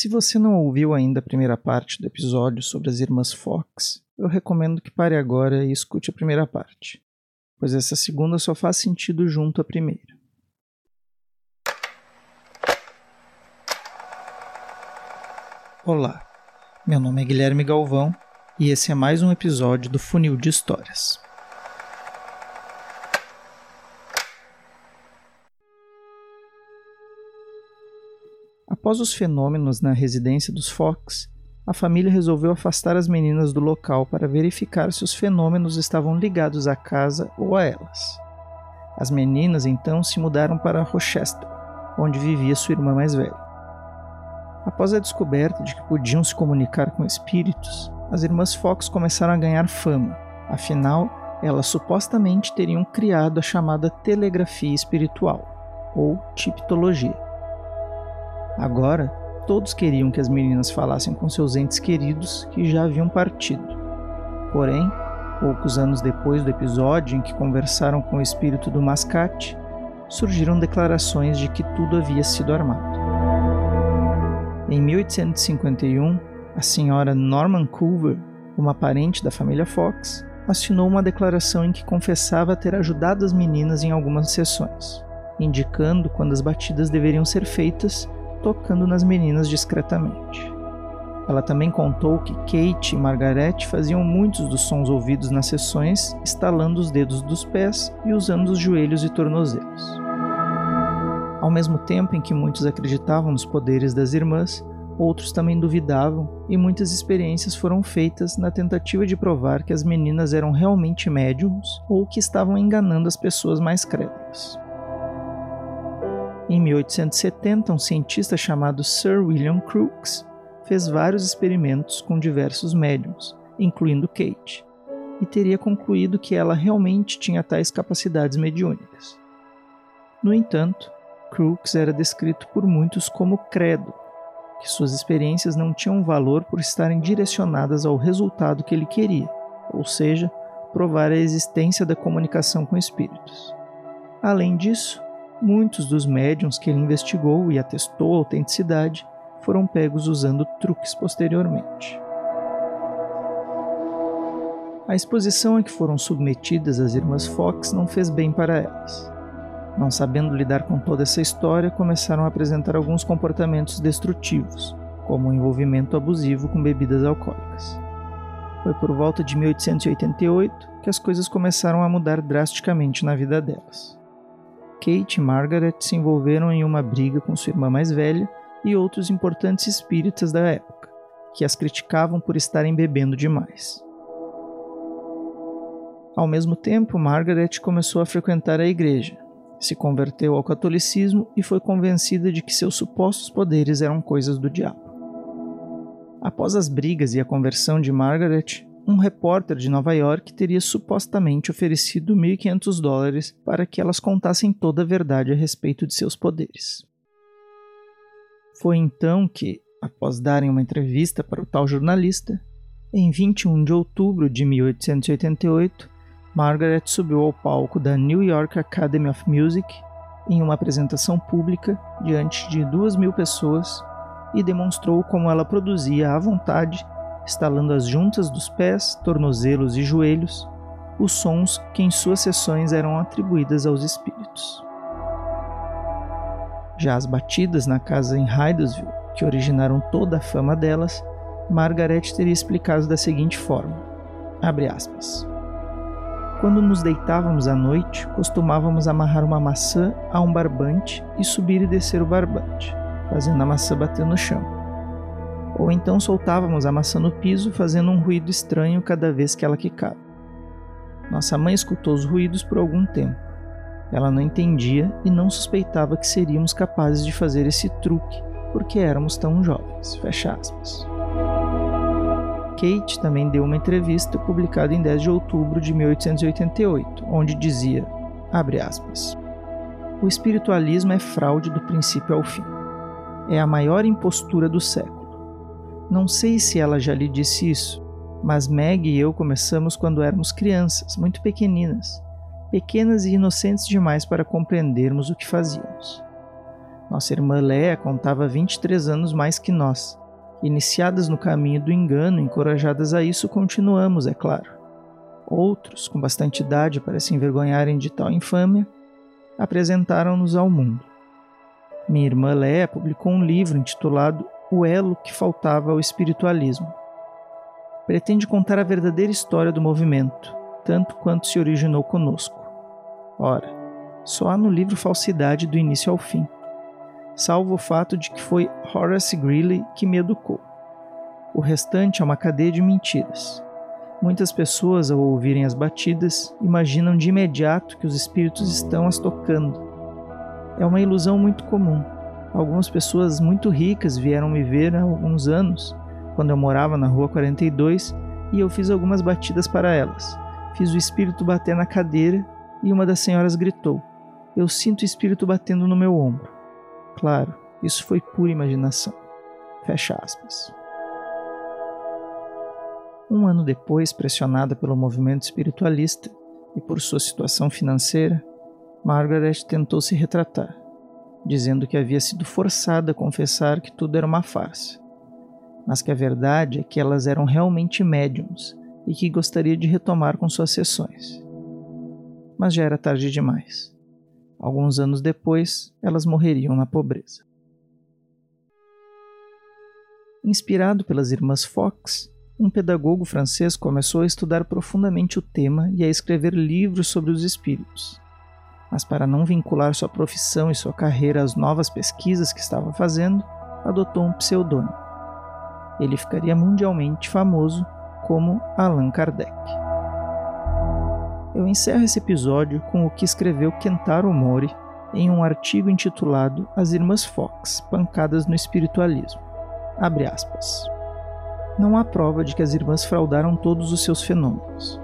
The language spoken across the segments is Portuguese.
Se você não ouviu ainda a primeira parte do episódio sobre as irmãs Fox, eu recomendo que pare agora e escute a primeira parte, pois essa segunda só faz sentido junto à primeira. Olá, meu nome é Guilherme Galvão e esse é mais um episódio do Funil de Histórias. Após os fenômenos na residência dos Fox, a família resolveu afastar as meninas do local para verificar se os fenômenos estavam ligados à casa ou a elas. As meninas então se mudaram para Rochester, onde vivia sua irmã mais velha. Após a descoberta de que podiam se comunicar com espíritos, as irmãs Fox começaram a ganhar fama, afinal, elas supostamente teriam criado a chamada telegrafia espiritual, ou tiptologia Agora, todos queriam que as meninas falassem com seus entes queridos que já haviam partido. Porém, poucos anos depois do episódio em que conversaram com o espírito do mascate, surgiram declarações de que tudo havia sido armado. Em 1851, a senhora Norman Culver, uma parente da família Fox, assinou uma declaração em que confessava ter ajudado as meninas em algumas sessões, indicando quando as batidas deveriam ser feitas tocando nas meninas discretamente. Ela também contou que Kate e Margaret faziam muitos dos sons ouvidos nas sessões, estalando os dedos dos pés e usando os joelhos e tornozelos. Ao mesmo tempo em que muitos acreditavam nos poderes das irmãs, outros também duvidavam, e muitas experiências foram feitas na tentativa de provar que as meninas eram realmente médiums ou que estavam enganando as pessoas mais crédulas. Em 1870, um cientista chamado Sir William Crookes fez vários experimentos com diversos médiums, incluindo Kate, e teria concluído que ela realmente tinha tais capacidades mediúnicas. No entanto, Crookes era descrito por muitos como credo, que suas experiências não tinham valor por estarem direcionadas ao resultado que ele queria, ou seja, provar a existência da comunicação com espíritos. Além disso, Muitos dos médiums que ele investigou e atestou a autenticidade foram pegos usando truques posteriormente. A exposição a que foram submetidas as irmãs Fox não fez bem para elas. Não sabendo lidar com toda essa história, começaram a apresentar alguns comportamentos destrutivos, como o envolvimento abusivo com bebidas alcoólicas. Foi por volta de 1888 que as coisas começaram a mudar drasticamente na vida delas. Kate e Margaret se envolveram em uma briga com sua irmã mais velha e outros importantes espíritas da época, que as criticavam por estarem bebendo demais. Ao mesmo tempo, Margaret começou a frequentar a igreja, se converteu ao catolicismo e foi convencida de que seus supostos poderes eram coisas do diabo. Após as brigas e a conversão de Margaret, um repórter de Nova York teria supostamente oferecido 1.500 dólares para que elas contassem toda a verdade a respeito de seus poderes. Foi então que, após darem uma entrevista para o tal jornalista, em 21 de outubro de 1888, Margaret subiu ao palco da New York Academy of Music em uma apresentação pública diante de duas mil pessoas e demonstrou como ela produzia à vontade instalando as juntas dos pés, tornozelos e joelhos, os sons que em suas sessões eram atribuídas aos espíritos. Já as batidas na casa em Hydesville, que originaram toda a fama delas, Margaret teria explicado da seguinte forma: aspas, Quando nos deitávamos à noite, costumávamos amarrar uma maçã a um barbante e subir e descer o barbante, fazendo a maçã bater no chão ou então soltávamos a maçã no piso, fazendo um ruído estranho cada vez que ela quicava. Nossa mãe escutou os ruídos por algum tempo. Ela não entendia e não suspeitava que seríamos capazes de fazer esse truque, porque éramos tão jovens. Fecha aspas. Kate também deu uma entrevista publicada em 10 de outubro de 1888, onde dizia, abre aspas, o espiritualismo é fraude do princípio ao fim. É a maior impostura do século não sei se ela já lhe disse isso, mas Meg e eu começamos quando éramos crianças, muito pequeninas, pequenas e inocentes demais para compreendermos o que fazíamos. Nossa irmã Léa contava 23 anos mais que nós. Iniciadas no caminho do engano, encorajadas a isso, continuamos, é claro. Outros, com bastante idade para se envergonharem de tal infâmia, apresentaram-nos ao mundo. Minha irmã Léa publicou um livro intitulado O Elo que Faltava ao Espiritualismo. Pretende contar a verdadeira história do movimento, tanto quanto se originou conosco. Ora, só há no livro falsidade do início ao fim salvo o fato de que foi Horace Greeley que me educou. O restante é uma cadeia de mentiras. Muitas pessoas, ao ouvirem as batidas, imaginam de imediato que os espíritos estão as tocando. É uma ilusão muito comum. Algumas pessoas muito ricas vieram me ver há alguns anos, quando eu morava na rua 42, e eu fiz algumas batidas para elas. Fiz o espírito bater na cadeira e uma das senhoras gritou: Eu sinto o espírito batendo no meu ombro. Claro, isso foi pura imaginação. Fecha aspas. Um ano depois, pressionada pelo movimento espiritualista e por sua situação financeira, Margaret tentou se retratar, dizendo que havia sido forçada a confessar que tudo era uma farsa, mas que a verdade é que elas eram realmente médiums e que gostaria de retomar com suas sessões. Mas já era tarde demais. Alguns anos depois, elas morreriam na pobreza. Inspirado pelas irmãs Fox, um pedagogo francês começou a estudar profundamente o tema e a escrever livros sobre os espíritos. Mas, para não vincular sua profissão e sua carreira às novas pesquisas que estava fazendo, adotou um pseudônimo. Ele ficaria mundialmente famoso como Allan Kardec eu encerro esse episódio com o que escreveu Kentaro Mori em um artigo intitulado As Irmãs Fox, Pancadas no Espiritualismo. Abre aspas. Não há prova de que as irmãs fraudaram todos os seus fenômenos.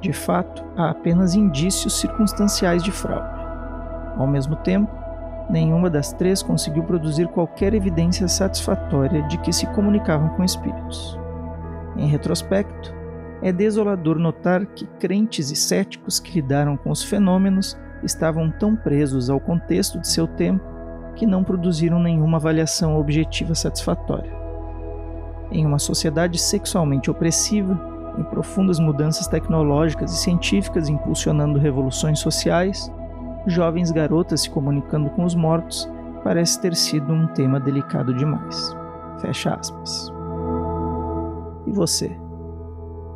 De fato, há apenas indícios circunstanciais de fraude. Ao mesmo tempo, nenhuma das três conseguiu produzir qualquer evidência satisfatória de que se comunicavam com espíritos. Em retrospecto, é desolador notar que crentes e céticos que lidaram com os fenômenos estavam tão presos ao contexto de seu tempo que não produziram nenhuma avaliação objetiva satisfatória. Em uma sociedade sexualmente opressiva, em profundas mudanças tecnológicas e científicas impulsionando revoluções sociais, jovens garotas se comunicando com os mortos parece ter sido um tema delicado demais. Fecha aspas. E você?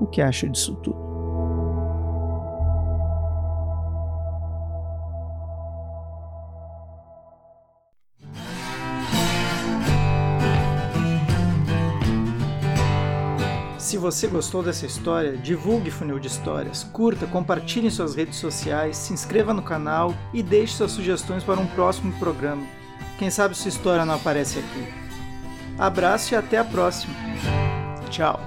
O que acha disso tudo? Se você gostou dessa história, divulgue Funil de Histórias, curta, compartilhe em suas redes sociais, se inscreva no canal e deixe suas sugestões para um próximo programa. Quem sabe sua história não aparece aqui. Abraço e até a próxima. Tchau.